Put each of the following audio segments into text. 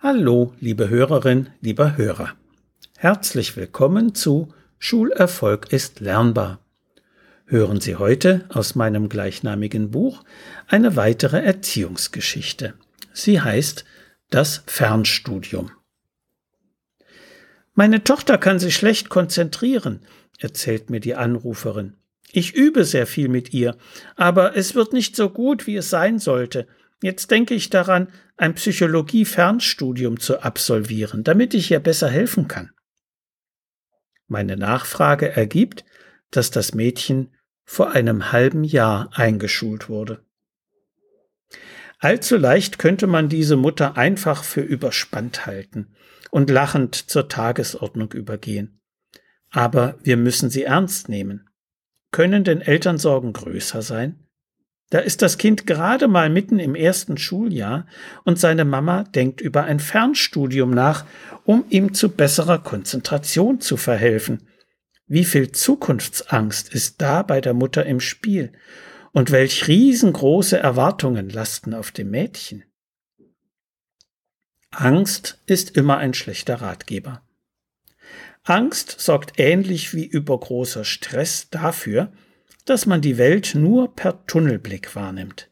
Hallo, liebe Hörerin, lieber Hörer. Herzlich willkommen zu Schulerfolg ist lernbar. Hören Sie heute aus meinem gleichnamigen Buch eine weitere Erziehungsgeschichte. Sie heißt Das Fernstudium. Meine Tochter kann sich schlecht konzentrieren, erzählt mir die Anruferin. Ich übe sehr viel mit ihr, aber es wird nicht so gut, wie es sein sollte. Jetzt denke ich daran, ein Psychologie-Fernstudium zu absolvieren, damit ich ihr besser helfen kann. Meine Nachfrage ergibt, dass das Mädchen vor einem halben Jahr eingeschult wurde. Allzu leicht könnte man diese Mutter einfach für überspannt halten und lachend zur Tagesordnung übergehen. Aber wir müssen sie ernst nehmen. Können denn Elternsorgen größer sein? Da ist das Kind gerade mal mitten im ersten Schuljahr und seine Mama denkt über ein Fernstudium nach, um ihm zu besserer Konzentration zu verhelfen. Wie viel Zukunftsangst ist da bei der Mutter im Spiel und welch riesengroße Erwartungen lasten auf dem Mädchen. Angst ist immer ein schlechter Ratgeber. Angst sorgt ähnlich wie übergroßer Stress dafür, dass man die Welt nur per Tunnelblick wahrnimmt.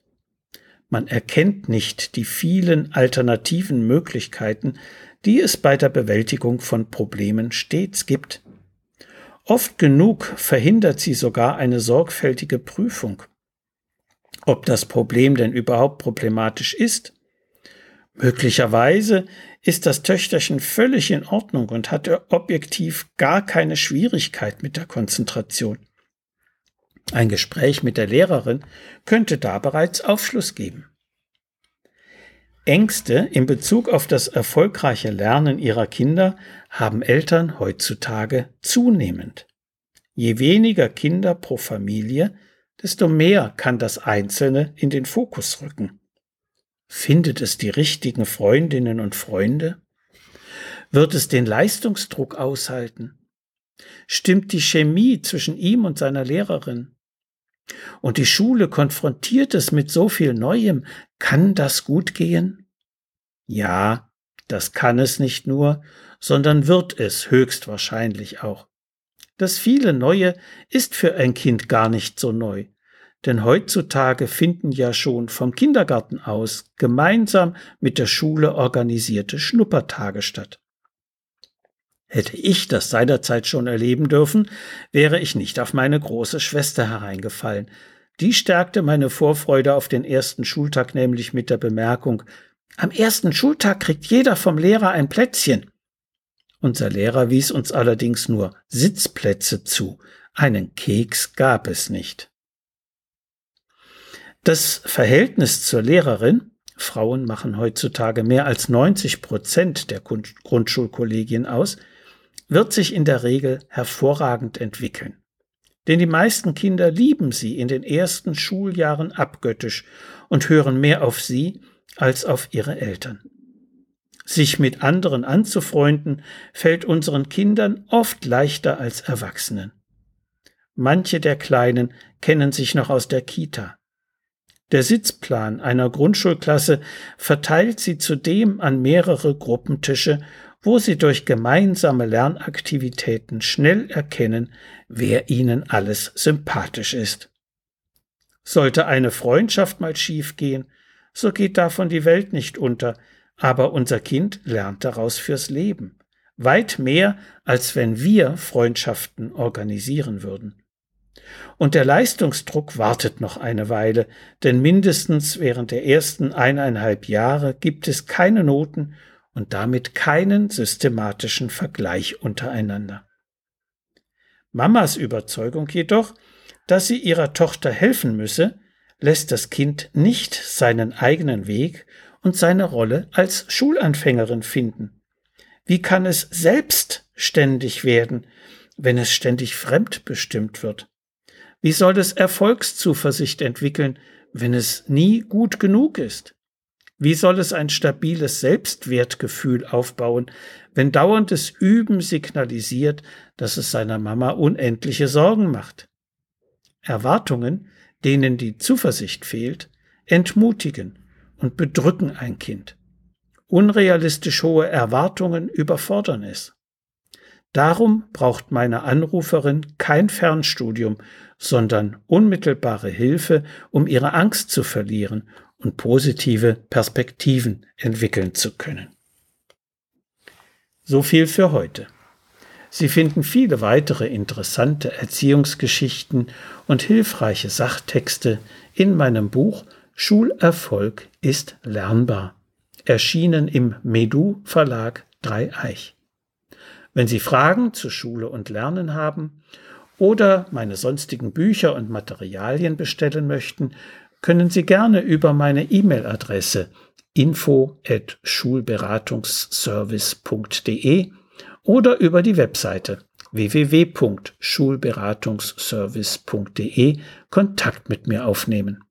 Man erkennt nicht die vielen alternativen Möglichkeiten, die es bei der Bewältigung von Problemen stets gibt. Oft genug verhindert sie sogar eine sorgfältige Prüfung. Ob das Problem denn überhaupt problematisch ist? Möglicherweise ist das Töchterchen völlig in Ordnung und hatte objektiv gar keine Schwierigkeit mit der Konzentration. Ein Gespräch mit der Lehrerin könnte da bereits Aufschluss geben. Ängste in Bezug auf das erfolgreiche Lernen ihrer Kinder haben Eltern heutzutage zunehmend. Je weniger Kinder pro Familie, desto mehr kann das Einzelne in den Fokus rücken. Findet es die richtigen Freundinnen und Freunde? Wird es den Leistungsdruck aushalten? Stimmt die Chemie zwischen ihm und seiner Lehrerin? Und die Schule konfrontiert es mit so viel Neuem. Kann das gut gehen? Ja, das kann es nicht nur, sondern wird es höchstwahrscheinlich auch. Das viele Neue ist für ein Kind gar nicht so neu. Denn heutzutage finden ja schon vom Kindergarten aus gemeinsam mit der Schule organisierte Schnuppertage statt. Hätte ich das seinerzeit schon erleben dürfen, wäre ich nicht auf meine große Schwester hereingefallen. Die stärkte meine Vorfreude auf den ersten Schultag nämlich mit der Bemerkung, am ersten Schultag kriegt jeder vom Lehrer ein Plätzchen. Unser Lehrer wies uns allerdings nur Sitzplätze zu, einen Keks gab es nicht. Das Verhältnis zur Lehrerin, Frauen machen heutzutage mehr als 90 Prozent der Grundschulkollegien aus, wird sich in der Regel hervorragend entwickeln. Denn die meisten Kinder lieben sie in den ersten Schuljahren abgöttisch und hören mehr auf sie als auf ihre Eltern. Sich mit anderen anzufreunden, fällt unseren Kindern oft leichter als Erwachsenen. Manche der Kleinen kennen sich noch aus der Kita. Der Sitzplan einer Grundschulklasse verteilt sie zudem an mehrere Gruppentische wo sie durch gemeinsame Lernaktivitäten schnell erkennen, wer ihnen alles sympathisch ist. Sollte eine Freundschaft mal schiefgehen, so geht davon die Welt nicht unter, aber unser Kind lernt daraus fürs Leben. Weit mehr, als wenn wir Freundschaften organisieren würden. Und der Leistungsdruck wartet noch eine Weile, denn mindestens während der ersten eineinhalb Jahre gibt es keine Noten und damit keinen systematischen Vergleich untereinander. Mamas Überzeugung jedoch, dass sie ihrer Tochter helfen müsse, lässt das Kind nicht seinen eigenen Weg und seine Rolle als Schulanfängerin finden. Wie kann es selbstständig werden, wenn es ständig fremdbestimmt wird? Wie soll es Erfolgszuversicht entwickeln, wenn es nie gut genug ist? Wie soll es ein stabiles Selbstwertgefühl aufbauen, wenn dauerndes Üben signalisiert, dass es seiner Mama unendliche Sorgen macht? Erwartungen, denen die Zuversicht fehlt, entmutigen und bedrücken ein Kind. unrealistisch hohe Erwartungen überfordern es. Darum braucht meine Anruferin kein Fernstudium, sondern unmittelbare Hilfe, um ihre Angst zu verlieren und positive Perspektiven entwickeln zu können. So viel für heute. Sie finden viele weitere interessante Erziehungsgeschichten und hilfreiche Sachtexte in meinem Buch Schulerfolg ist lernbar, erschienen im Medu Verlag Dreieich. Wenn Sie Fragen zu Schule und Lernen haben oder meine sonstigen Bücher und Materialien bestellen möchten, können Sie gerne über meine E-Mail-Adresse info@schulberatungsservice.de oder über die Webseite www.schulberatungsservice.de Kontakt mit mir aufnehmen.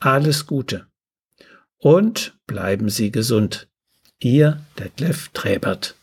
Alles Gute und bleiben Sie gesund. Ihr Detlef Träbert.